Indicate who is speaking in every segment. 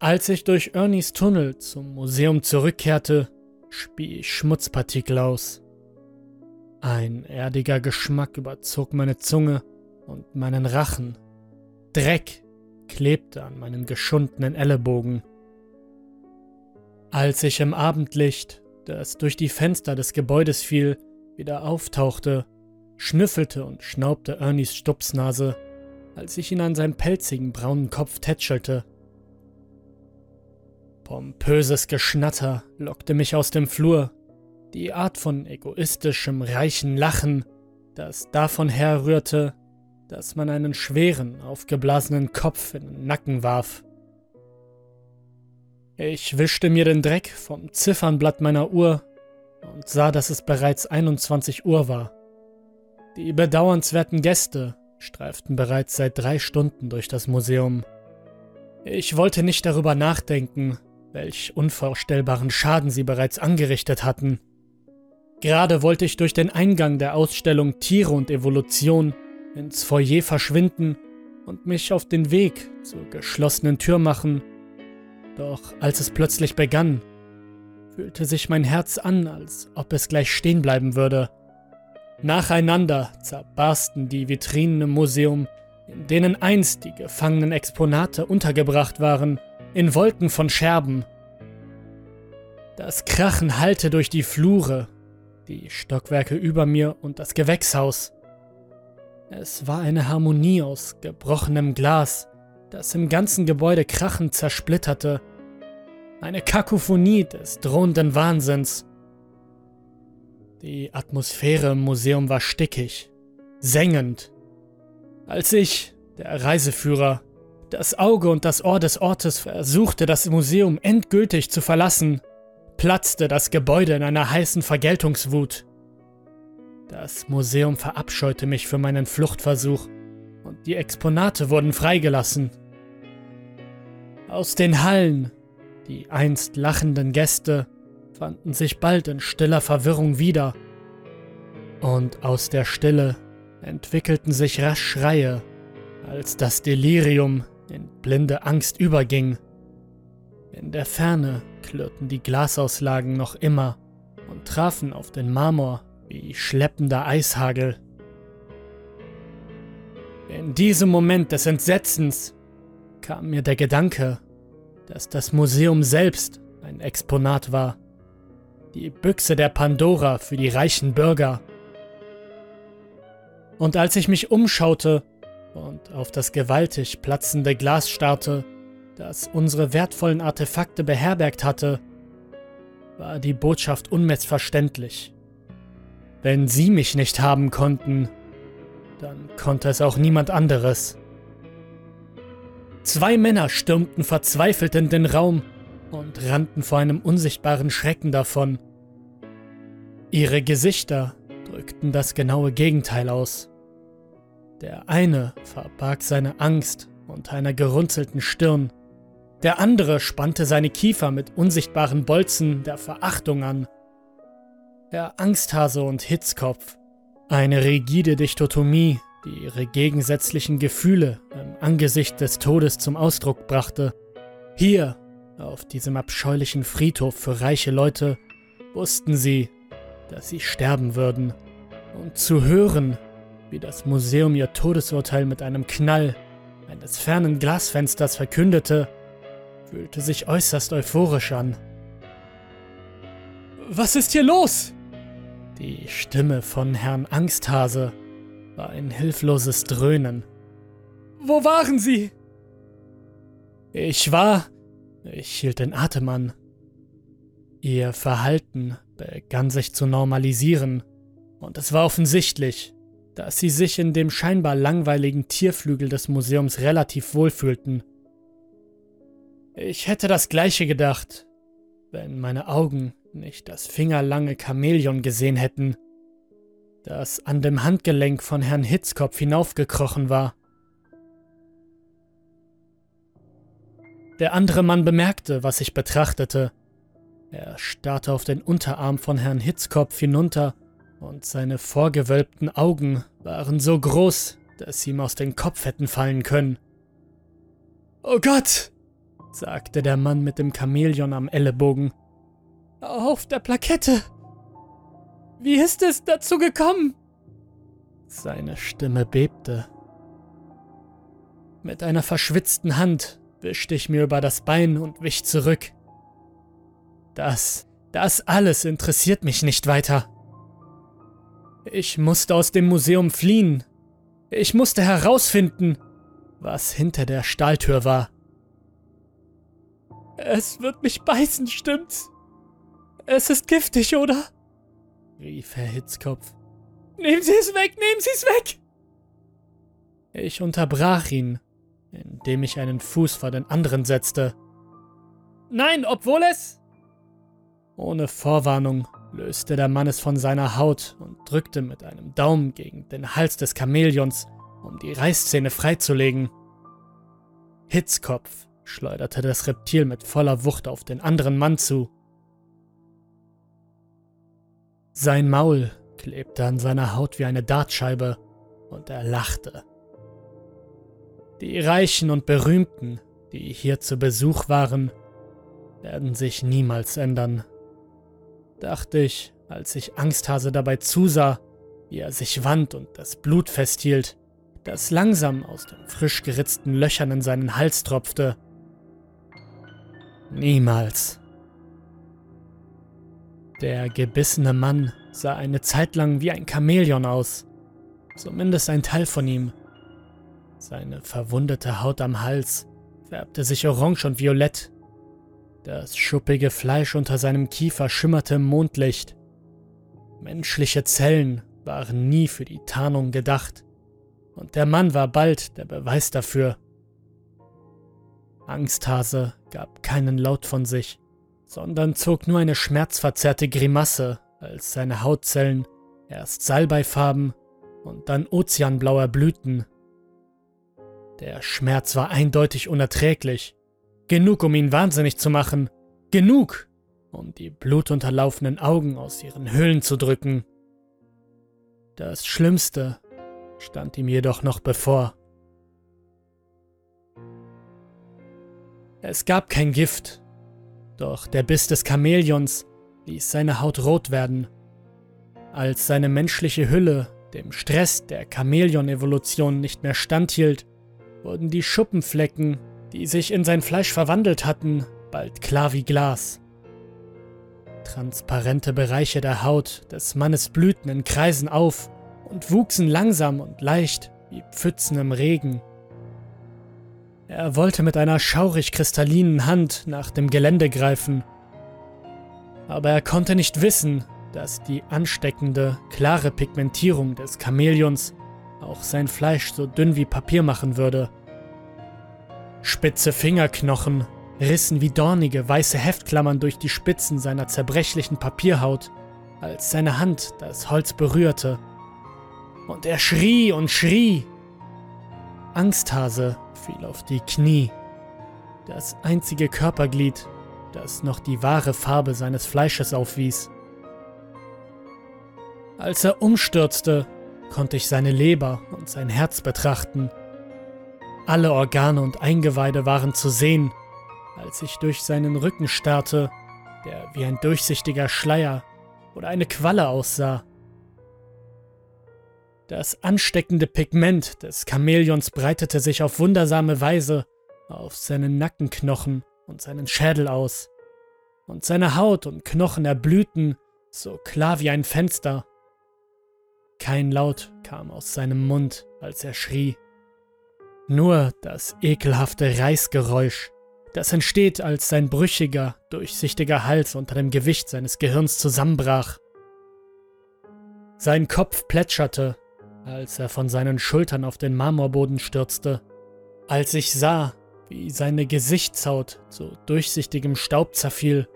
Speaker 1: Als ich durch Ernies Tunnel zum Museum zurückkehrte, spie ich Schmutzpartikel aus. Ein erdiger Geschmack überzog meine Zunge und meinen Rachen. Dreck klebte an meinen geschundenen Ellenbogen. Als ich im Abendlicht, das durch die Fenster des Gebäudes fiel, wieder auftauchte, schnüffelte und schnaubte Ernies Stupsnase, als ich ihn an seinem pelzigen braunen Kopf tätschelte. Pompöses Geschnatter lockte mich aus dem Flur, die Art von egoistischem, reichen Lachen, das davon herrührte, dass man einen schweren, aufgeblasenen Kopf in den Nacken warf. Ich wischte mir den Dreck vom Ziffernblatt meiner Uhr und sah, dass es bereits 21 Uhr war. Die bedauernswerten Gäste streiften bereits seit drei Stunden durch das Museum. Ich wollte nicht darüber nachdenken, welch unvorstellbaren Schaden sie bereits angerichtet hatten. Gerade wollte ich durch den Eingang der Ausstellung Tiere und Evolution ins Foyer verschwinden und mich auf den Weg zur geschlossenen Tür machen. Doch als es plötzlich begann, fühlte sich mein Herz an, als ob es gleich stehen bleiben würde. Nacheinander zerbarsten die Vitrinen im Museum, in denen einst die gefangenen Exponate untergebracht waren, in Wolken von Scherben. Das Krachen hallte durch die Flure, die Stockwerke über mir und das Gewächshaus. Es war eine Harmonie aus gebrochenem Glas, das im ganzen Gebäude krachend zersplitterte. Eine Kakophonie des drohenden Wahnsinns. Die Atmosphäre im Museum war stickig, sengend. Als ich, der Reiseführer, das Auge und das Ohr des Ortes versuchte, das Museum endgültig zu verlassen, platzte das Gebäude in einer heißen Vergeltungswut. Das Museum verabscheute mich für meinen Fluchtversuch und die Exponate wurden freigelassen. Aus den Hallen, die einst lachenden Gäste, fanden sich bald in stiller Verwirrung wieder. Und aus der Stille entwickelten sich rasch Schreie, als das Delirium in blinde Angst überging. In der Ferne klirrten die Glasauslagen noch immer und trafen auf den Marmor wie schleppender Eishagel. In diesem Moment des Entsetzens kam mir der Gedanke, dass das Museum selbst ein Exponat war. Die Büchse der Pandora für die reichen Bürger. Und als ich mich umschaute und auf das gewaltig platzende Glas starrte, das unsere wertvollen Artefakte beherbergt hatte, war die Botschaft unmissverständlich. Wenn sie mich nicht haben konnten, dann konnte es auch niemand anderes. Zwei Männer stürmten verzweifelt in den Raum und rannten vor einem unsichtbaren Schrecken davon. Ihre Gesichter drückten das genaue Gegenteil aus. Der eine verbarg seine Angst unter einer gerunzelten Stirn, der andere spannte seine Kiefer mit unsichtbaren Bolzen der Verachtung an. Der Angsthase und Hitzkopf, eine rigide Dichotomie, die ihre gegensätzlichen Gefühle im Angesicht des Todes zum Ausdruck brachte. Hier, auf diesem abscheulichen Friedhof für reiche Leute, wussten sie, dass sie sterben würden. Und zu hören, wie das Museum ihr Todesurteil mit einem Knall eines fernen Glasfensters verkündete, fühlte sich äußerst euphorisch an. Was ist hier los? Die Stimme von Herrn Angsthase war ein hilfloses Dröhnen. Wo waren Sie? Ich war. Ich hielt den Atem an. Ihr Verhalten begann sich zu normalisieren, und es war offensichtlich, dass sie sich in dem scheinbar langweiligen Tierflügel des Museums relativ wohlfühlten. Ich hätte das gleiche gedacht, wenn meine Augen nicht das fingerlange Chamäleon gesehen hätten, das an dem Handgelenk von Herrn Hitzkopf hinaufgekrochen war. Der andere Mann bemerkte, was ich betrachtete. Er starrte auf den Unterarm von Herrn Hitzkopf hinunter und seine vorgewölbten Augen waren so groß, dass sie ihm aus dem Kopf hätten fallen können. Oh Gott! sagte der Mann mit dem Chamäleon am Ellenbogen. Auf der Plakette. Wie ist es dazu gekommen? Seine Stimme bebte. Mit einer verschwitzten Hand wischte ich mir über das Bein und wich zurück. Das, das alles interessiert mich nicht weiter. Ich musste aus dem Museum fliehen. Ich musste herausfinden, was hinter der Stahltür war. Es wird mich beißen, stimmt's? Es ist giftig, oder? rief Herr Hitzkopf. Nehmen Sie es weg, nehmen Sie es weg! Ich unterbrach ihn, indem ich einen Fuß vor den anderen setzte. Nein, obwohl es... Ohne Vorwarnung löste der Mann es von seiner Haut und drückte mit einem Daumen gegen den Hals des Chamäleons, um die Reißzähne freizulegen. Hitzkopf schleuderte das Reptil mit voller Wucht auf den anderen Mann zu. Sein Maul klebte an seiner Haut wie eine Dartscheibe und er lachte. Die Reichen und Berühmten, die hier zu Besuch waren, werden sich niemals ändern, dachte ich, als ich Angsthase dabei zusah, wie er sich wand und das Blut festhielt, das langsam aus den frisch geritzten Löchern in seinen Hals tropfte. Niemals. Der gebissene Mann sah eine Zeit lang wie ein Chamäleon aus, zumindest ein Teil von ihm. Seine verwundete Haut am Hals färbte sich orange und violett. Das schuppige Fleisch unter seinem Kiefer schimmerte im Mondlicht. Menschliche Zellen waren nie für die Tarnung gedacht, und der Mann war bald der Beweis dafür. Angsthase gab keinen Laut von sich, sondern zog nur eine schmerzverzerrte Grimasse, als seine Hautzellen erst salbeifarben und dann ozeanblau erblühten. Der Schmerz war eindeutig unerträglich. Genug, um ihn wahnsinnig zu machen. Genug, um die blutunterlaufenden Augen aus ihren Höhlen zu drücken. Das Schlimmste stand ihm jedoch noch bevor. Es gab kein Gift, doch der Biss des Chamäleons ließ seine Haut rot werden. Als seine menschliche Hülle dem Stress der Chamäleon-Evolution nicht mehr standhielt, wurden die Schuppenflecken, die sich in sein Fleisch verwandelt hatten, bald klar wie Glas. Transparente Bereiche der Haut des Mannes blühten in Kreisen auf und wuchsen langsam und leicht wie Pfützen im Regen. Er wollte mit einer schaurig kristallinen Hand nach dem Gelände greifen, aber er konnte nicht wissen, dass die ansteckende, klare Pigmentierung des Chamäleons auch sein Fleisch so dünn wie Papier machen würde. Spitze Fingerknochen rissen wie dornige weiße Heftklammern durch die Spitzen seiner zerbrechlichen Papierhaut, als seine Hand das Holz berührte. Und er schrie und schrie. Angsthase fiel auf die Knie. Das einzige Körperglied, das noch die wahre Farbe seines Fleisches aufwies. Als er umstürzte, konnte ich seine Leber und sein Herz betrachten. Alle Organe und Eingeweide waren zu sehen, als ich durch seinen Rücken starrte, der wie ein durchsichtiger Schleier oder eine Qualle aussah. Das ansteckende Pigment des Chamäleons breitete sich auf wundersame Weise auf seinen Nackenknochen und seinen Schädel aus, und seine Haut und Knochen erblühten so klar wie ein Fenster. Kein Laut kam aus seinem Mund, als er schrie. Nur das ekelhafte Reißgeräusch, das entsteht, als sein brüchiger, durchsichtiger Hals unter dem Gewicht seines Gehirns zusammenbrach. Sein Kopf plätscherte, als er von seinen Schultern auf den Marmorboden stürzte. Als ich sah, wie seine Gesichtshaut zu durchsichtigem Staub zerfiel,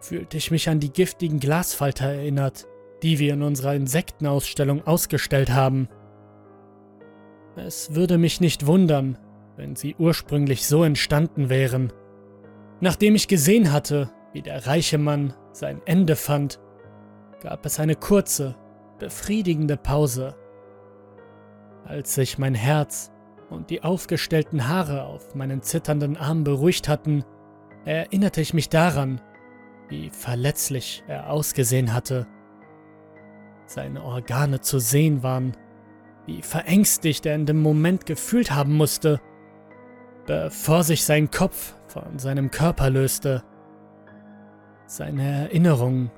Speaker 1: fühlte ich mich an die giftigen Glasfalter erinnert, die wir in unserer Insektenausstellung ausgestellt haben. Es würde mich nicht wundern, wenn sie ursprünglich so entstanden wären. Nachdem ich gesehen hatte, wie der reiche Mann sein Ende fand, gab es eine kurze, befriedigende Pause. Als sich mein Herz und die aufgestellten Haare auf meinen zitternden Arm beruhigt hatten, erinnerte ich mich daran, wie verletzlich er ausgesehen hatte. Seine Organe zu sehen waren, wie verängstigt er in dem Moment gefühlt haben musste, bevor sich sein Kopf von seinem Körper löste. Seine Erinnerungen,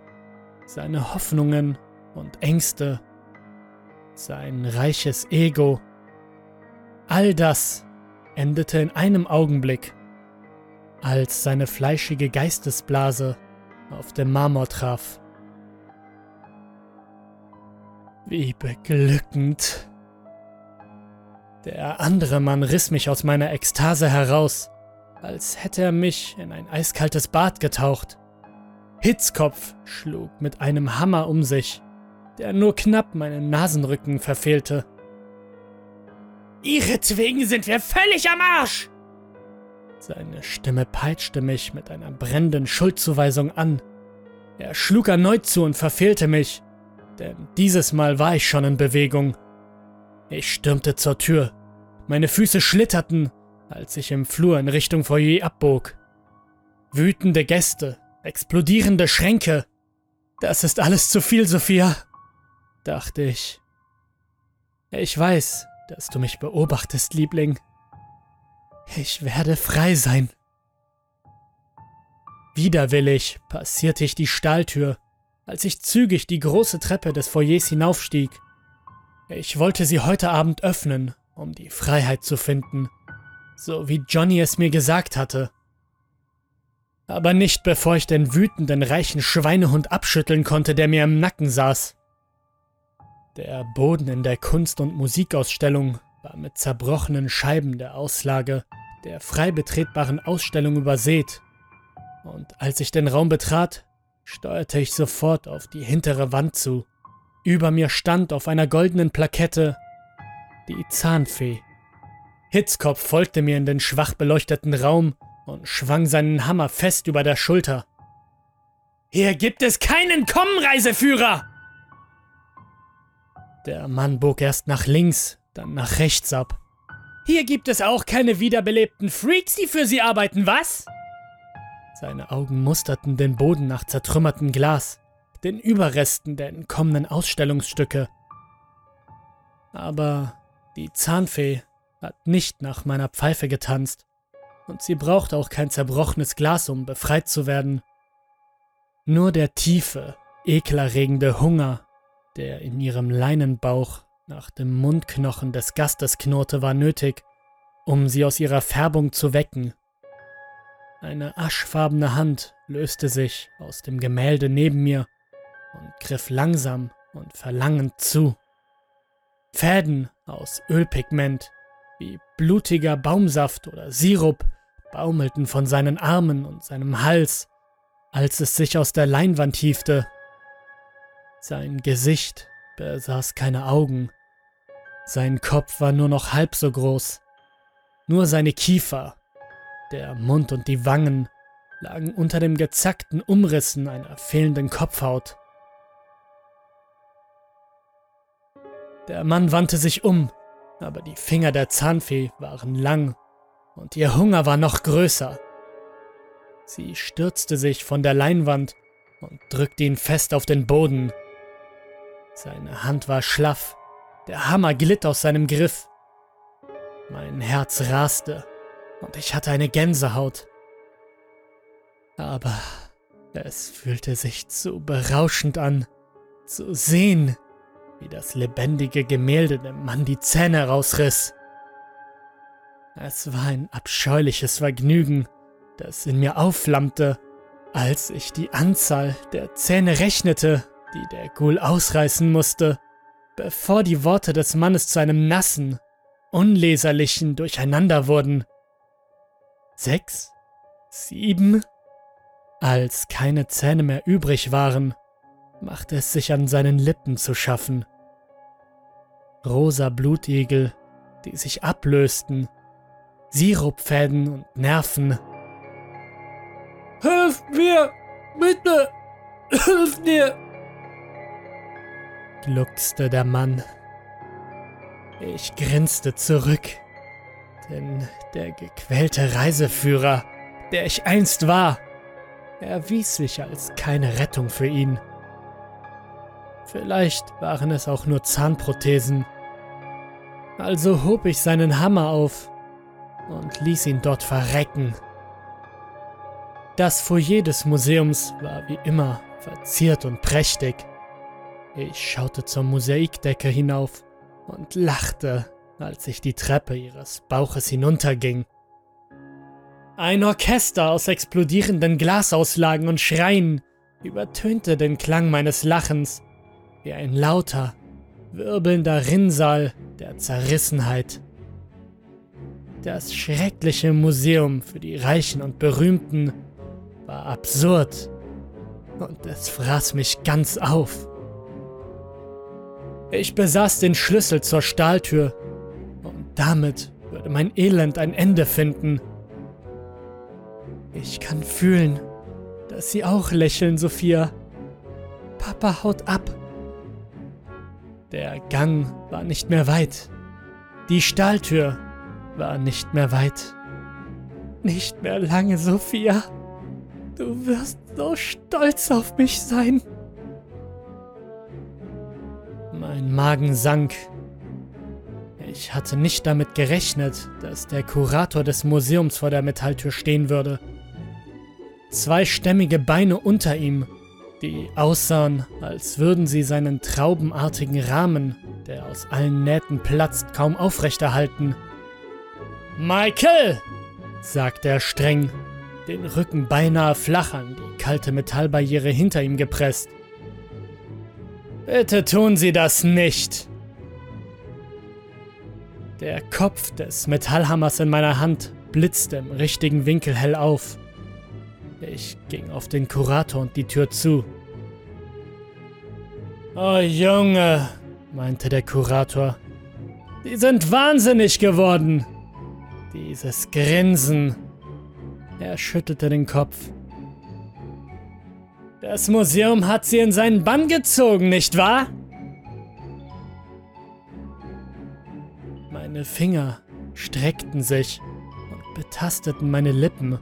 Speaker 1: seine Hoffnungen und Ängste, sein reiches Ego, all das endete in einem Augenblick, als seine fleischige Geistesblase auf dem Marmor traf. Wie beglückend. Der andere Mann riss mich aus meiner Ekstase heraus, als hätte er mich in ein eiskaltes Bad getaucht. Hitzkopf schlug mit einem Hammer um sich, der nur knapp meinen Nasenrücken verfehlte. Ihretwegen sind wir völlig am Arsch! Seine Stimme peitschte mich mit einer brennenden Schuldzuweisung an. Er schlug erneut zu und verfehlte mich, denn dieses Mal war ich schon in Bewegung. Ich stürmte zur Tür. Meine Füße schlitterten, als ich im Flur in Richtung Foyer abbog. Wütende Gäste, explodierende Schränke. Das ist alles zu viel, Sophia, dachte ich. Ich weiß, dass du mich beobachtest, Liebling. Ich werde frei sein. Widerwillig passierte ich die Stahltür, als ich zügig die große Treppe des Foyers hinaufstieg. Ich wollte sie heute Abend öffnen, um die Freiheit zu finden, so wie Johnny es mir gesagt hatte. Aber nicht bevor ich den wütenden reichen Schweinehund abschütteln konnte, der mir im Nacken saß. Der Boden in der Kunst- und Musikausstellung war mit zerbrochenen Scheiben der Auslage der frei betretbaren Ausstellung übersät und als ich den Raum betrat, steuerte ich sofort auf die hintere Wand zu. Über mir stand auf einer goldenen Plakette die Zahnfee. Hitzkopf folgte mir in den schwach beleuchteten Raum und schwang seinen Hammer fest über der Schulter. Hier gibt es keinen Kommenreiseführer! Der Mann bog erst nach links, dann nach rechts ab. Hier gibt es auch keine wiederbelebten Freaks, die für sie arbeiten, was? Seine Augen musterten den Boden nach zertrümmertem Glas, den Überresten der entkommenen Ausstellungsstücke. Aber die Zahnfee hat nicht nach meiner Pfeife getanzt, und sie braucht auch kein zerbrochenes Glas, um befreit zu werden. Nur der tiefe, ekelerregende Hunger, der in ihrem Leinenbauch nach dem Mundknochen des Gastes knurrte, war nötig, um sie aus ihrer Färbung zu wecken eine aschfarbene Hand löste sich aus dem Gemälde neben mir und griff langsam und verlangend zu. Fäden aus Ölpigment wie blutiger Baumsaft oder Sirup baumelten von seinen Armen und seinem Hals, als es sich aus der Leinwand hiefte. Sein Gesicht besaß keine Augen, sein Kopf war nur noch halb so groß, nur seine Kiefer der Mund und die Wangen lagen unter den gezackten Umrissen einer fehlenden Kopfhaut. Der Mann wandte sich um, aber die Finger der Zahnfee waren lang und ihr Hunger war noch größer. Sie stürzte sich von der Leinwand und drückte ihn fest auf den Boden. Seine Hand war schlaff, der Hammer glitt aus seinem Griff. Mein Herz raste und ich hatte eine Gänsehaut. Aber es fühlte sich zu berauschend an, zu sehen, wie das lebendige Gemälde dem Mann die Zähne rausriss. Es war ein abscheuliches Vergnügen, das in mir aufflammte, als ich die Anzahl der Zähne rechnete, die der Ghoul ausreißen musste, bevor die Worte des Mannes zu einem nassen, unleserlichen Durcheinander wurden sechs, sieben. Als keine Zähne mehr übrig waren, machte es sich an seinen Lippen zu schaffen. Rosa Blutegel, die sich ablösten, Sirupfäden und Nerven. Hilf mir! Bitte! Hilf mir! gluckste der Mann. Ich grinste zurück Denn der gequälte Reiseführer, der ich einst war, erwies sich als keine Rettung für ihn. Vielleicht waren es auch nur Zahnprothesen. Also hob ich seinen Hammer auf und ließ ihn dort verrecken. Das Foyer des Museums war wie immer verziert und prächtig. Ich schaute zur Mosaikdecke hinauf und lachte, als ich die Treppe ihres Bauches hinunterging. Ein Orchester aus explodierenden Glasauslagen und Schreien übertönte den Klang meines Lachens wie ein lauter, wirbelnder Rinnsal der Zerrissenheit. Das schreckliche Museum für die Reichen und Berühmten war absurd und es fraß mich ganz auf. Ich besaß den Schlüssel zur Stahltür und damit würde mein Elend ein Ende finden. Ich kann fühlen, dass Sie auch lächeln, Sophia. Papa haut ab. Der Gang war nicht mehr weit. Die Stahltür war nicht mehr weit. Nicht mehr lange, Sophia. Du wirst so stolz auf mich sein. Mein Magen sank. Ich hatte nicht damit gerechnet, dass der Kurator des Museums vor der Metalltür stehen würde. Zwei stämmige Beine unter ihm die aussahen, als würden sie seinen traubenartigen Rahmen, der aus allen Nähten platzt, kaum aufrechterhalten. Michael! sagte er streng, den Rücken beinahe flach an die kalte Metallbarriere hinter ihm gepresst. Bitte tun Sie das nicht! Der Kopf des Metallhammers in meiner Hand blitzte im richtigen Winkel hell auf. Ich ging auf den Kurator und die Tür zu. Oh Junge, meinte der Kurator. Die sind wahnsinnig geworden. Dieses Grinsen. Er schüttelte den Kopf. Das Museum hat sie in seinen Bann gezogen, nicht wahr? Meine Finger streckten sich und betasteten meine Lippen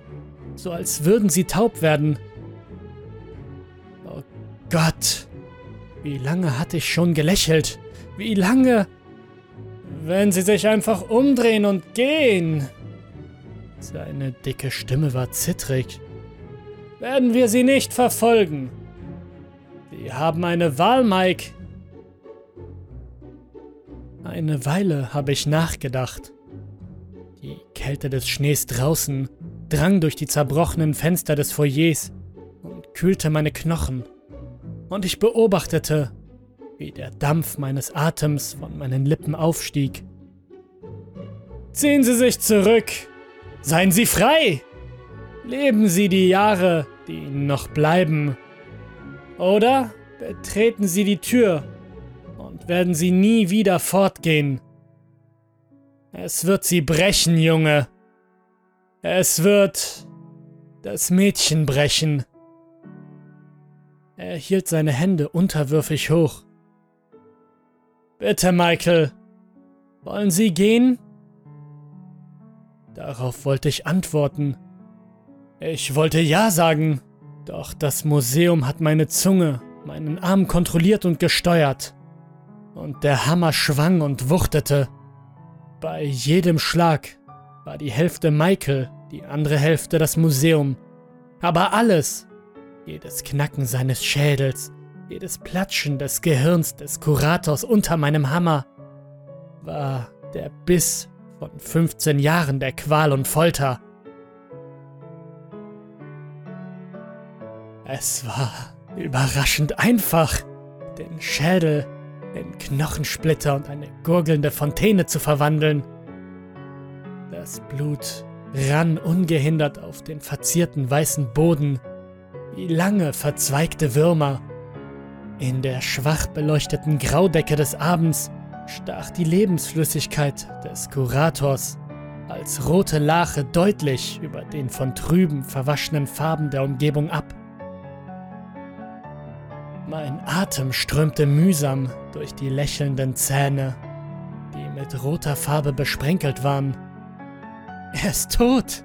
Speaker 1: so als würden sie taub werden. Oh Gott, wie lange hatte ich schon gelächelt? Wie lange? Wenn sie sich einfach umdrehen und gehen. Seine dicke Stimme war zittrig. Werden wir sie nicht verfolgen. Sie haben eine Wahl, Mike. Eine Weile habe ich nachgedacht. Die Kälte des Schnees draußen drang durch die zerbrochenen Fenster des Foyers und kühlte meine Knochen. Und ich beobachtete, wie der Dampf meines Atems von meinen Lippen aufstieg. Ziehen Sie sich zurück! Seien Sie frei! Leben Sie die Jahre, die Ihnen noch bleiben. Oder betreten Sie die Tür und werden Sie nie wieder fortgehen. Es wird Sie brechen, Junge. Es wird das Mädchen brechen. Er hielt seine Hände unterwürfig hoch. Bitte, Michael. Wollen Sie gehen? Darauf wollte ich antworten. Ich wollte Ja sagen, doch das Museum hat meine Zunge, meinen Arm kontrolliert und gesteuert. Und der Hammer schwang und wuchtete. Bei jedem Schlag war die Hälfte Michael, die andere Hälfte das Museum. Aber alles, jedes Knacken seines Schädels, jedes Platschen des Gehirns des Kurators unter meinem Hammer, war der Biss von 15 Jahren der Qual und Folter. Es war überraschend einfach, den Schädel in Knochensplitter und eine gurgelnde Fontäne zu verwandeln. Das Blut rann ungehindert auf den verzierten weißen Boden wie lange verzweigte Würmer. In der schwach beleuchteten Graudecke des Abends stach die Lebensflüssigkeit des Kurators als rote Lache deutlich über den von trüben, verwaschenen Farben der Umgebung ab. Mein Atem strömte mühsam durch die lächelnden Zähne, die mit roter Farbe besprenkelt waren Er ist tot.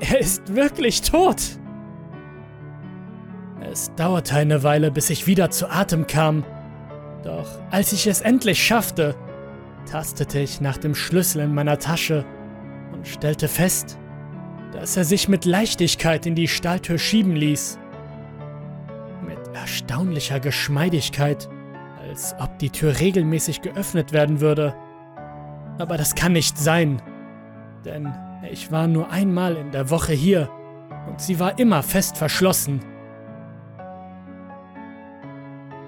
Speaker 1: Er ist wirklich tot. Es dauerte eine Weile, bis ich wieder zu Atem kam. Doch als ich es endlich schaffte, tastete ich nach dem Schlüssel in meiner Tasche und stellte fest, dass er sich mit Leichtigkeit in die Stahltür schieben ließ. Mit erstaunlicher Geschmeidigkeit, als ob die Tür regelmäßig geöffnet werden würde. Aber das kann nicht sein, denn ich war nur einmal in der Woche hier und sie war immer fest verschlossen.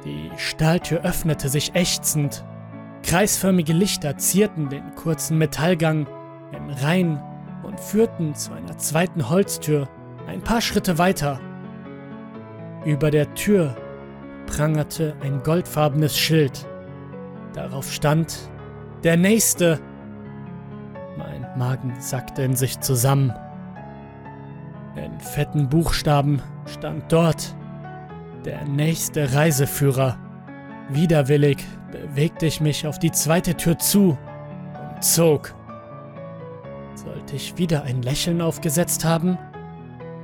Speaker 1: Die Stahltür öffnete sich ächzend. Kreisförmige Lichter zierten den kurzen Metallgang in Reihen und führten zu einer zweiten Holztür ein paar Schritte weiter. Über der Tür prangerte ein goldfarbenes Schild. Darauf stand Der Nächste. Mein Magen sackte in sich zusammen. In fetten Buchstaben stand dort Der nächste Reiseführer. Widerwillig bewegte ich mich auf die zweite Tür zu und zog. Sollte ich wieder ein Lächeln aufgesetzt haben,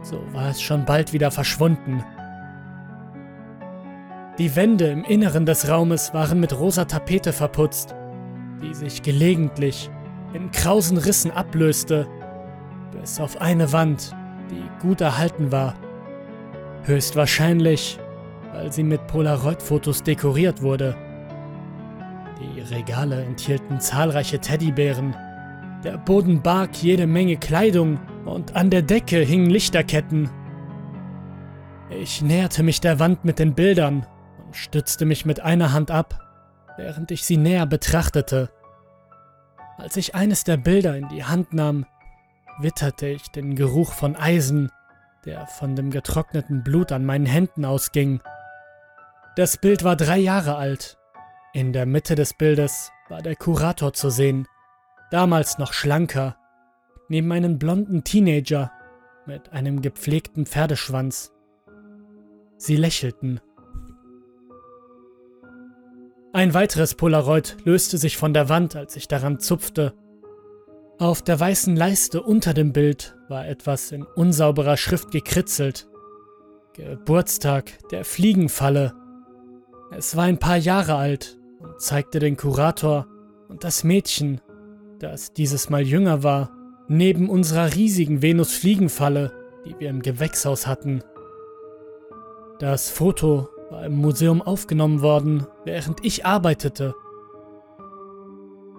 Speaker 1: so war es schon bald wieder verschwunden. Die Wände im Inneren des Raumes waren mit rosa Tapete verputzt, die sich gelegentlich in krausen Rissen ablöste, bis auf eine Wand, die gut erhalten war. Höchstwahrscheinlich, weil sie mit Polaroid-Fotos dekoriert wurde. Die Regale enthielten zahlreiche Teddybären, der Boden barg jede Menge Kleidung und an der Decke hingen Lichterketten. Ich näherte mich der Wand mit den Bildern und stützte mich mit einer Hand ab, während ich sie näher betrachtete. Als ich eines der Bilder in die Hand nahm, witterte ich den Geruch von Eisen, der von dem getrockneten Blut an meinen Händen ausging. Das Bild war drei Jahre alt. In der Mitte des Bildes war der Kurator zu sehen, damals noch schlanker, neben einem blonden Teenager mit einem gepflegten Pferdeschwanz. Sie lächelten. Ein weiteres Polaroid löste sich von der Wand, als ich daran zupfte. Auf der weißen Leiste unter dem Bild war etwas in unsauberer Schrift gekritzelt. Geburtstag der Fliegenfalle. Es war ein paar Jahre alt und zeigte den Kurator und das Mädchen, das dieses Mal jünger war, neben unserer riesigen Venus-Fliegenfalle, die wir im Gewächshaus hatten. Das Foto war im Museum aufgenommen worden, während ich arbeitete.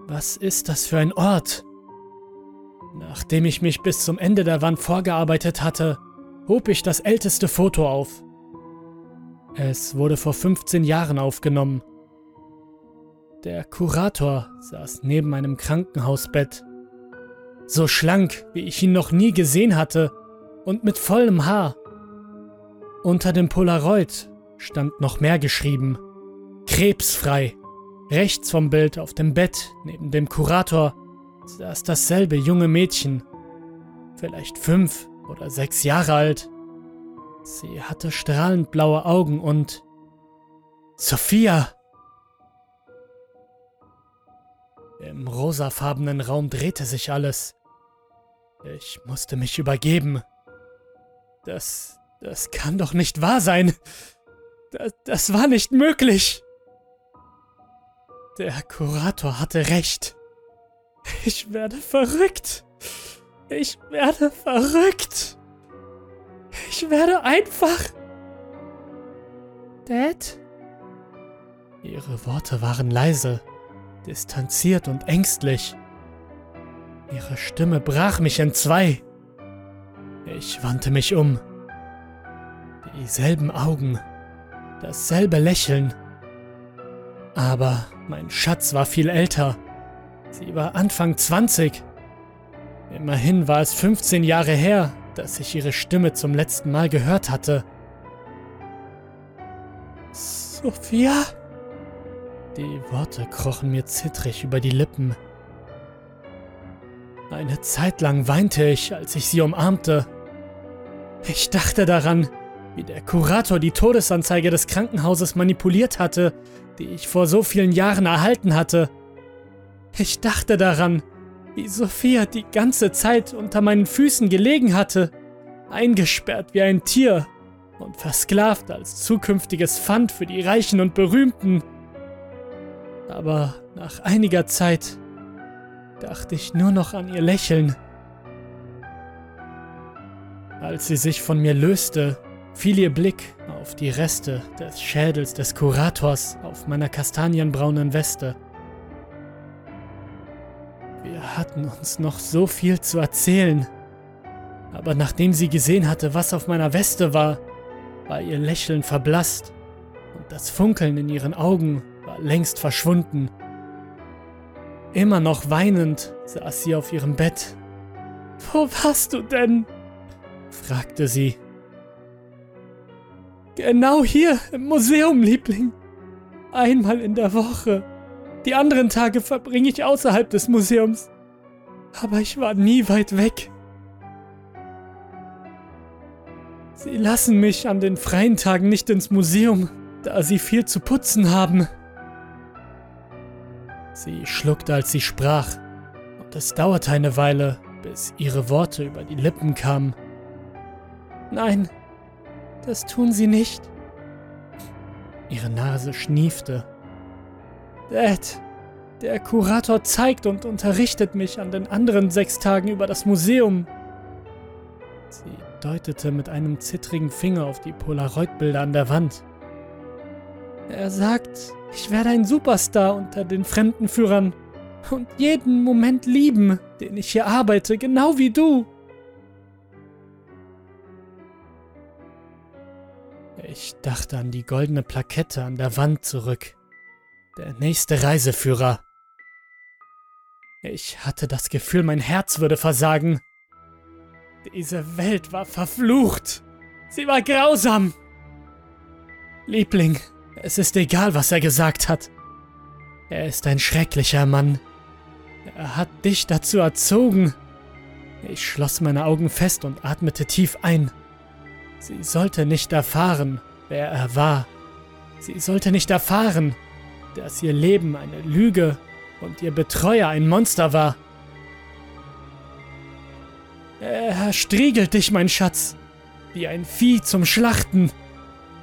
Speaker 1: Was ist das für ein Ort? Nachdem ich mich bis zum Ende der Wand vorgearbeitet hatte, hob ich das älteste Foto auf. Es wurde vor 15 Jahren aufgenommen der Kurator saß neben einem Krankenhausbett. So schlank, wie ich ihn noch nie gesehen hatte und mit vollem Haar. Unter dem Polaroid stand noch mehr geschrieben. Krebsfrei. Rechts vom Bild auf dem Bett neben dem Kurator saß dasselbe junge Mädchen. Vielleicht fünf oder sechs Jahre alt. Sie hatte strahlend blaue Augen und... Sophia! Im rosafarbenen Raum drehte sich alles. Ich musste mich übergeben. Das. das kann doch nicht wahr sein. Das, das war nicht möglich. Der Kurator hatte recht. Ich werde verrückt. Ich werde verrückt. Ich werde einfach. Dad? Ihre Worte waren leise distanziert und ängstlich. Ihre Stimme brach mich in zwei. Ich wandte mich um. Dieselben Augen, dasselbe Lächeln. Aber mein Schatz war viel älter. Sie war Anfang 20. Immerhin war es 15 Jahre her, dass ich ihre Stimme zum letzten Mal gehört hatte. Sophia? Die Worte krochen mir zittrig über die Lippen. Eine Zeit lang weinte ich, als ich sie umarmte. Ich dachte daran, wie der Kurator die Todesanzeige des Krankenhauses manipuliert hatte, die ich vor so vielen Jahren erhalten hatte. Ich dachte daran, wie Sophia die ganze Zeit unter meinen Füßen gelegen hatte, eingesperrt wie ein Tier und versklavt als zukünftiges Pfand für die Reichen und Berühmten. Aber nach einiger Zeit dachte ich nur noch an ihr Lächeln. Als sie sich von mir löste, fiel ihr Blick auf die Reste des Schädels des Kurators auf meiner kastanienbraunen Weste. Wir hatten uns noch so viel zu erzählen, aber nachdem sie gesehen hatte, was auf meiner Weste war, war ihr Lächeln verblasst und das Funkeln in ihren Augen war längst verschwunden. Immer noch weinend saß sie auf ihrem Bett. Wo warst du denn? fragte sie. Genau hier im Museum, Liebling. Einmal in der Woche. Die anderen Tage verbringe ich außerhalb des Museums. Aber ich war nie weit weg. Sie lassen mich an den freien Tagen nicht ins Museum, da sie viel zu putzen haben. Sie schluckte, als sie sprach, und es dauerte eine Weile, bis ihre Worte über die Lippen kamen. Nein, das tun sie nicht. Ihre Nase schniefte. Dad, der Kurator zeigt und unterrichtet mich an den anderen sechs Tagen über das Museum. Sie deutete mit einem zittrigen Finger auf die Polaroid-Bilder an der Wand. Er sagt, ich werde ein Superstar unter den Fremdenführern und jeden Moment lieben, den ich hier arbeite, genau wie du. Ich dachte an die goldene Plakette an der Wand zurück. Der nächste Reiseführer. Ich hatte das Gefühl, mein Herz würde versagen. Diese Welt war verflucht. Sie war grausam. Liebling, es ist egal, was er gesagt hat. Er ist ein schrecklicher Mann. Er hat dich dazu erzogen. Ich schloss meine Augen fest und atmete tief ein. Sie sollte nicht erfahren, wer er war. Sie sollte nicht erfahren, dass ihr Leben eine Lüge und ihr Betreuer ein Monster war. Er striegelt dich, mein Schatz, wie ein Vieh zum Schlachten.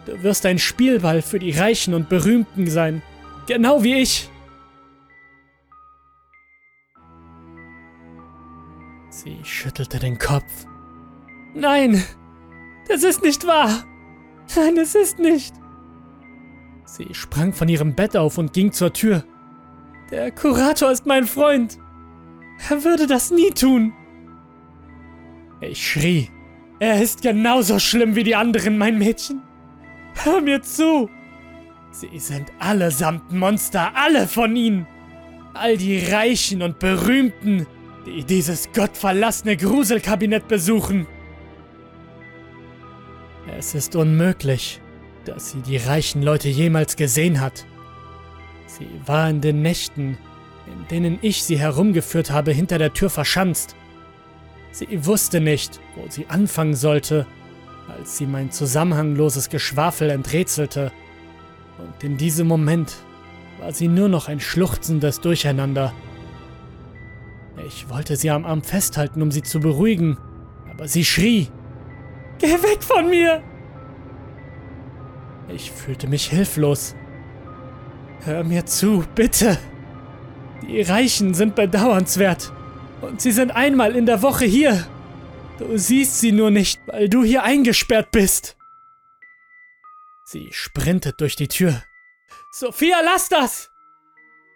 Speaker 1: Du wirst ein Spielball für die Reichen und Berühmten sein, genau wie ich. Sie schüttelte den Kopf. Nein, das ist nicht wahr. Nein, es ist nicht. Sie sprang von ihrem Bett auf und ging zur Tür. Der Kurator ist mein Freund. Er würde das nie tun. Ich schrie. Er ist genauso schlimm wie die anderen, mein Mädchen. Hör mir zu. Sie sind allesamt Monster, alle von ihnen. All die Reichen und Berühmten, die dieses gottverlassene Gruselkabinett besuchen. Es ist unmöglich, dass sie die reichen Leute jemals gesehen hat. Sie war in den Nächten, in denen ich sie herumgeführt habe, hinter der Tür verschanzt. Sie wusste nicht, wo sie anfangen sollte, als sie mein zusammenhangloses Geschwafel enträtselte. Und in diesem Moment war sie nur noch ein schluchzendes Durcheinander. Ich wollte sie am Arm festhalten, um sie zu beruhigen, aber sie schrie. Geh weg von mir! Ich fühlte mich hilflos. Hör mir zu, bitte! Die Reichen sind bedauernswert. Und sie sind einmal in der Woche hier. Du siehst sie nur nicht, weil du hier eingesperrt bist. Sie sprintet durch die Tür. Sophia, lass das!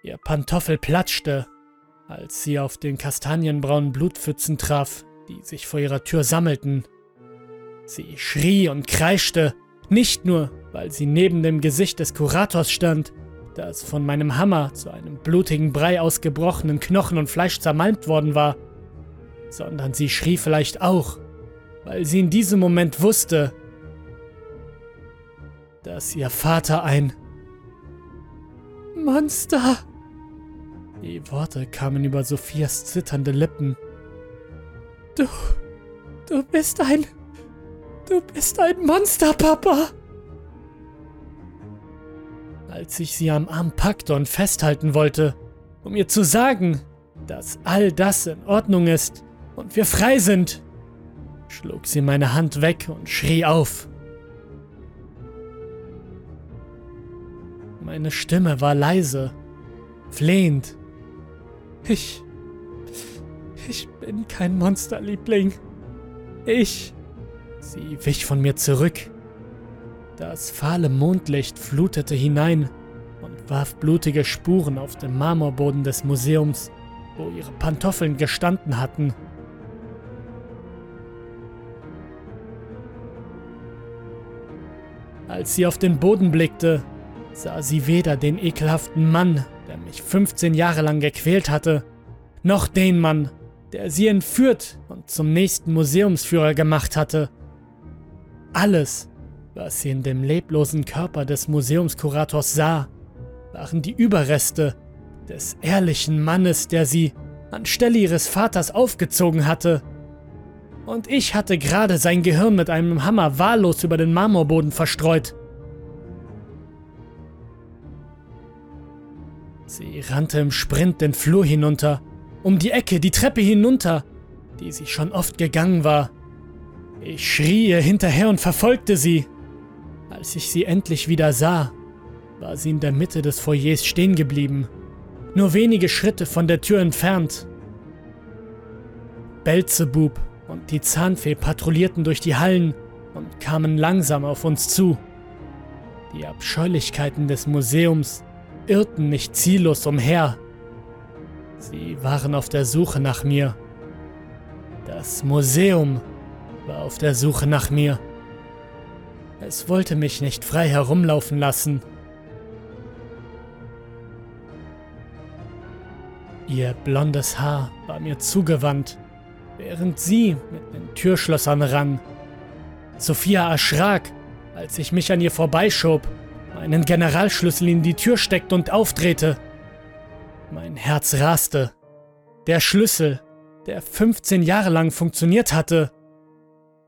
Speaker 1: Ihr Pantoffel platschte, als sie auf den kastanienbraunen Blutpfützen traf, die sich vor ihrer Tür sammelten. Sie schrie und kreischte, nicht nur, weil sie neben dem Gesicht des Kurators stand, das von meinem Hammer zu einem blutigen Brei aus gebrochenen Knochen und Fleisch zermalmt worden war, sondern sie schrie vielleicht auch, weil sie in diesem Moment wusste, dass ihr Vater ein Monster. Die Worte kamen über Sophias zitternde Lippen. Du, du bist ein, du bist ein Monster, Papa. Als ich sie am Arm packte und festhalten wollte, um ihr zu sagen, dass all das in Ordnung ist und wir frei sind, schlug sie meine Hand weg und schrie auf. Meine Stimme war leise, flehend. Ich. Ich bin kein Monsterliebling. Ich. Sie wich von mir zurück. Das fahle Mondlicht flutete hinein und warf blutige Spuren auf den Marmorboden des Museums, wo ihre Pantoffeln gestanden hatten. Als sie auf den Boden blickte, sah sie weder den ekelhaften Mann, der mich 15 Jahre lang gequält hatte, noch den Mann, der sie entführt und zum nächsten Museumsführer gemacht hatte. Alles, was sie in dem leblosen Körper des Museumskurators sah, waren die Überreste des ehrlichen Mannes, der sie anstelle ihres Vaters aufgezogen hatte. Und ich hatte gerade sein Gehirn mit einem Hammer wahllos über den Marmorboden verstreut. Sie rannte im Sprint den Flur hinunter, um die Ecke, die Treppe hinunter, die sie schon oft gegangen war. Ich schrie ihr hinterher und verfolgte sie. Als ich sie endlich wieder sah, war sie in der Mitte des Foyers stehen geblieben, nur wenige Schritte von der Tür entfernt. Belzebub und die Zahnfee patrouillierten durch die Hallen und kamen langsam auf uns zu. Die Abscheulichkeiten des Museums irrten nicht ziellos umher. Sie waren auf der Suche nach mir. Das Museum war auf der Suche nach mir. Es wollte mich nicht frei herumlaufen lassen. Ihr blondes Haar war mir zugewandt, während sie mit den Türschlossern rann. Sophia erschrak, als ich mich an ihr vorbeischob meinen Generalschlüssel in die Tür steckte und aufdrehte. Mein Herz raste. Der Schlüssel, der 15 Jahre lang funktioniert hatte,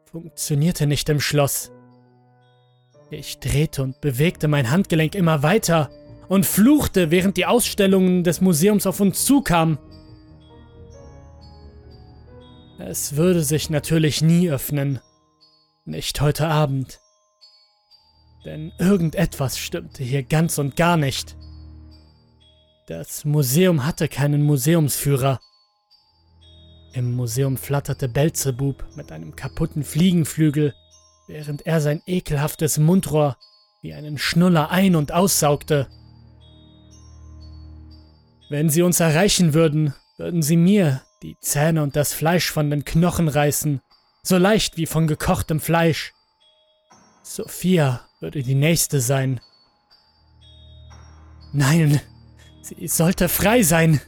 Speaker 1: funktionierte nicht im Schloss. Ich drehte und bewegte mein Handgelenk immer weiter und fluchte, während die Ausstellungen des Museums auf uns zukamen. Es würde sich natürlich nie öffnen. Nicht heute Abend. Denn irgendetwas stimmte hier ganz und gar nicht. Das Museum hatte keinen Museumsführer. Im Museum flatterte Belzebub mit einem kaputten Fliegenflügel, während er sein ekelhaftes Mundrohr wie einen Schnuller ein- und aussaugte. Wenn sie uns erreichen würden, würden sie mir die Zähne und das Fleisch von den Knochen reißen, so leicht wie von gekochtem Fleisch. Sophia würde die nächste sein. Nein, sie sollte frei sein.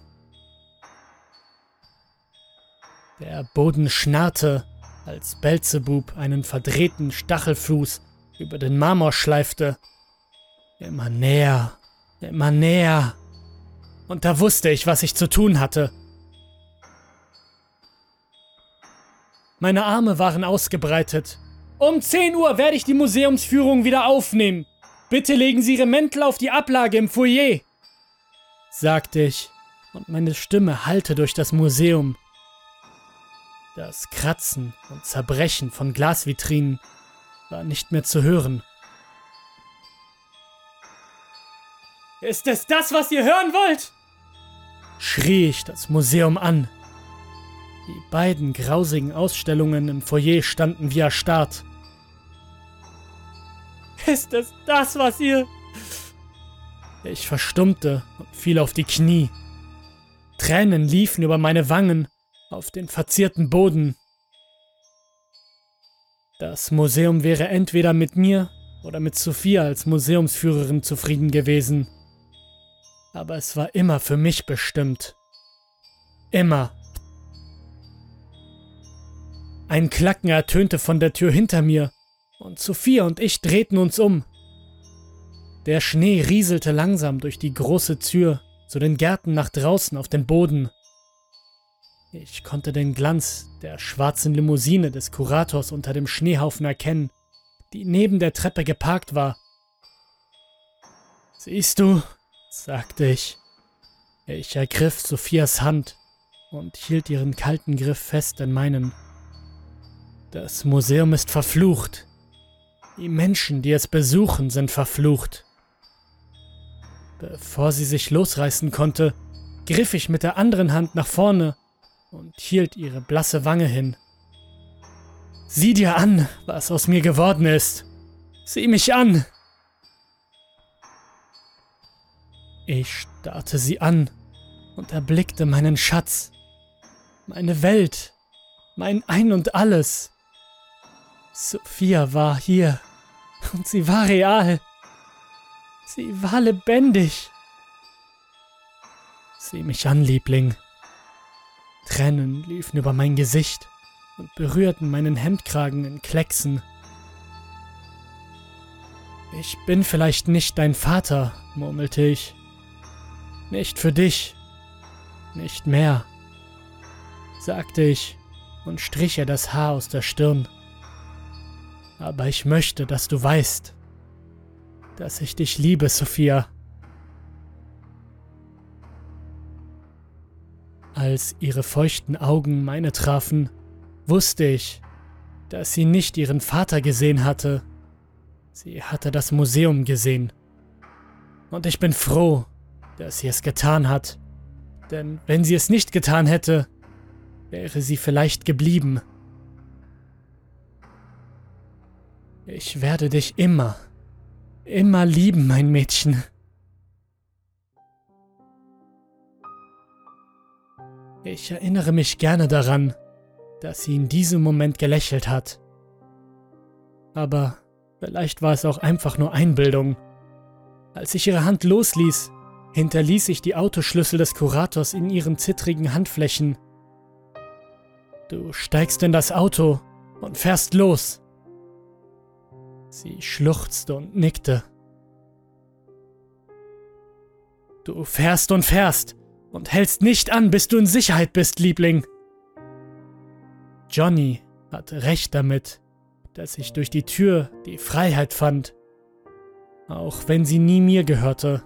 Speaker 1: Der Boden schnarrte, als Belzebub einen verdrehten Stachelfuß über den Marmor schleifte. Immer näher, immer näher. Und da wusste ich, was ich zu tun hatte. Meine Arme waren ausgebreitet, um 10 Uhr werde ich die Museumsführung wieder aufnehmen. Bitte legen Sie Ihre Mäntel auf die Ablage im Foyer, sagte ich, und meine Stimme hallte durch das Museum. Das Kratzen und Zerbrechen von Glasvitrinen war nicht mehr zu hören. Ist es das, was ihr hören wollt? schrie ich das Museum an. Die beiden grausigen Ausstellungen im Foyer standen wie erstarrt. Ist es das, was ihr... Ich verstummte und fiel auf die Knie. Tränen liefen über meine Wangen auf den verzierten Boden. Das Museum wäre entweder mit mir oder mit Sophia als Museumsführerin zufrieden gewesen. Aber es war immer für mich bestimmt. Immer. Ein Klacken ertönte von der Tür hinter mir, und Sophia und ich drehten uns um. Der Schnee rieselte langsam durch die große Tür zu den Gärten nach draußen auf den Boden. Ich konnte den Glanz der schwarzen Limousine des Kurators unter dem Schneehaufen erkennen, die neben der Treppe geparkt war. Siehst du, sagte ich. Ich ergriff Sophias Hand und hielt ihren kalten Griff fest in meinen. Das Museum ist verflucht. Die Menschen, die es besuchen, sind verflucht. Bevor sie sich losreißen konnte, griff ich mit der anderen Hand nach vorne und hielt ihre blasse Wange hin. Sieh dir an, was aus mir geworden ist. Sieh mich an. Ich starrte sie an und erblickte meinen Schatz, meine Welt, mein Ein und alles. Sophia war hier und sie war real. Sie war lebendig. Sieh mich an, Liebling. Tränen liefen über mein Gesicht und berührten meinen Hemdkragen in Klecksen. Ich bin vielleicht nicht dein Vater, murmelte ich. Nicht für dich. Nicht mehr, sagte ich und strich ihr das Haar aus der Stirn. Aber ich möchte, dass du weißt, dass ich dich liebe, Sophia. Als ihre feuchten Augen meine trafen, wusste ich, dass sie nicht ihren Vater gesehen hatte. Sie hatte das Museum gesehen. Und ich bin froh, dass sie es getan hat. Denn wenn sie es nicht getan hätte, wäre sie vielleicht geblieben. Ich werde dich immer, immer lieben, mein Mädchen. Ich erinnere mich gerne daran, dass sie in diesem Moment gelächelt hat. Aber vielleicht war es auch einfach nur Einbildung. Als ich ihre Hand losließ, hinterließ ich die Autoschlüssel des Kurators in ihren zittrigen Handflächen. Du steigst in das Auto und fährst los. Sie schluchzte und nickte. Du fährst und fährst und hältst nicht an, bis du in Sicherheit bist, Liebling. Johnny hatte recht damit, dass ich durch die Tür die Freiheit fand, auch wenn sie nie mir gehörte.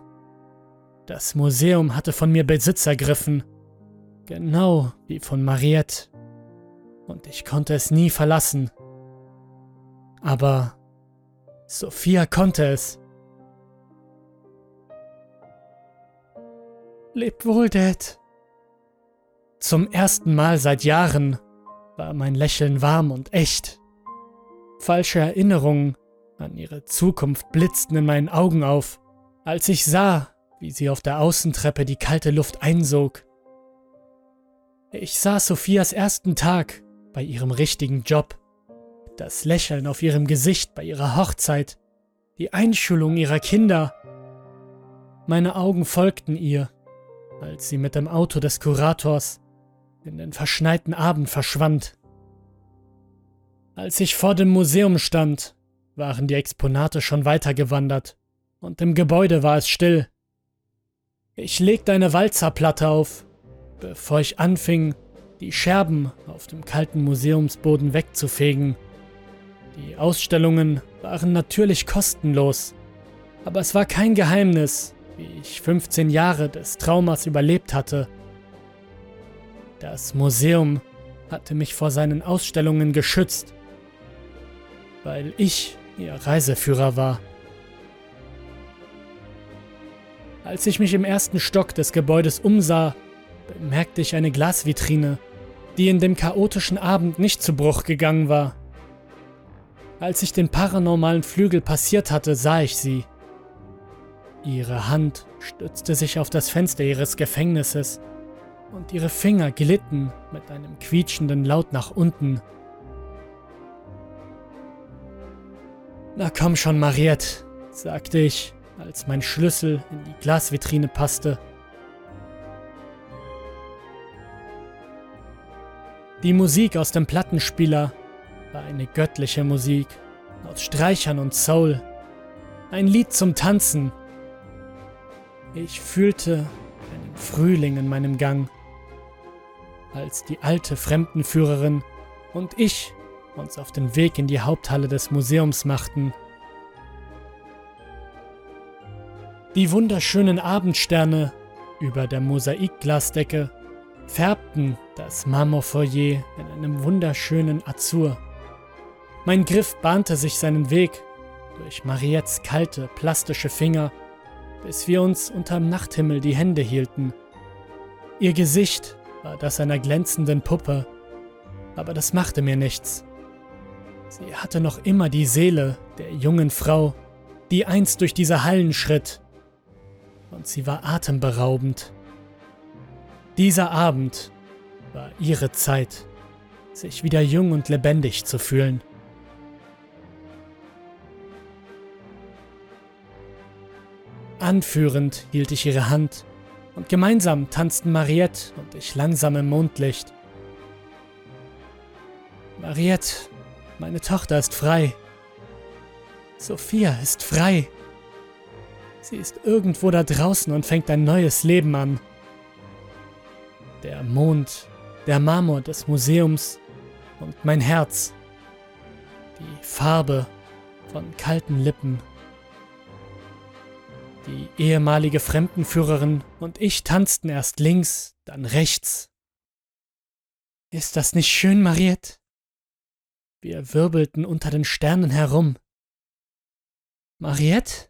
Speaker 1: Das Museum hatte von mir Besitz ergriffen, genau wie von Mariette, und ich konnte es nie verlassen. Aber Sophia konnte es. Leb wohl, Dad. Zum ersten Mal seit Jahren war mein Lächeln warm und echt. Falsche Erinnerungen an ihre Zukunft blitzten in meinen Augen auf, als ich sah, wie sie auf der Außentreppe die kalte Luft einsog. Ich sah Sophias ersten Tag bei ihrem richtigen Job, das Lächeln auf ihrem Gesicht bei ihrer Hochzeit, die Einschulung ihrer Kinder. Meine Augen folgten ihr als sie mit dem Auto des Kurators in den verschneiten Abend verschwand. Als ich vor dem Museum stand, waren die Exponate schon weitergewandert und im Gebäude war es still. Ich legte eine Walzerplatte auf, bevor ich anfing, die Scherben auf dem kalten Museumsboden wegzufegen. Die Ausstellungen waren natürlich kostenlos, aber es war kein Geheimnis, wie ich 15 Jahre des Traumas überlebt hatte. Das Museum hatte mich vor seinen Ausstellungen geschützt, weil ich ihr Reiseführer war. Als ich mich im ersten Stock des Gebäudes umsah, bemerkte ich eine Glasvitrine, die in dem chaotischen Abend nicht zu Bruch gegangen war. Als ich den paranormalen Flügel passiert hatte, sah ich sie. Ihre Hand stützte sich auf das Fenster ihres Gefängnisses und ihre Finger glitten mit einem quietschenden Laut nach unten. Na komm schon, Mariette, sagte ich, als mein Schlüssel in die Glasvitrine passte. Die Musik aus dem Plattenspieler war eine göttliche Musik aus Streichern und Soul. Ein Lied zum Tanzen, ich fühlte einen Frühling in meinem Gang, als die alte Fremdenführerin und ich uns auf den Weg in die Haupthalle des Museums machten. Die wunderschönen Abendsterne über der Mosaikglasdecke färbten das Marmorfoyer in einem wunderschönen Azur. Mein Griff bahnte sich seinen Weg durch Mariettes kalte, plastische Finger, bis wir uns unterm Nachthimmel die Hände hielten. Ihr Gesicht war das einer glänzenden Puppe, aber das machte mir nichts. Sie hatte noch immer die Seele der jungen Frau, die einst durch diese Hallen schritt, und sie war atemberaubend. Dieser Abend war ihre Zeit, sich wieder jung und lebendig zu fühlen. Anführend hielt ich ihre Hand und gemeinsam tanzten Mariette und ich langsam im Mondlicht. Mariette, meine Tochter ist frei. Sophia ist frei. Sie ist irgendwo da draußen und fängt ein neues Leben an. Der Mond, der Marmor des Museums und mein Herz. Die Farbe von kalten Lippen. Die ehemalige Fremdenführerin und ich tanzten erst links, dann rechts. Ist das nicht schön, Mariette? Wir wirbelten unter den Sternen herum. Mariette?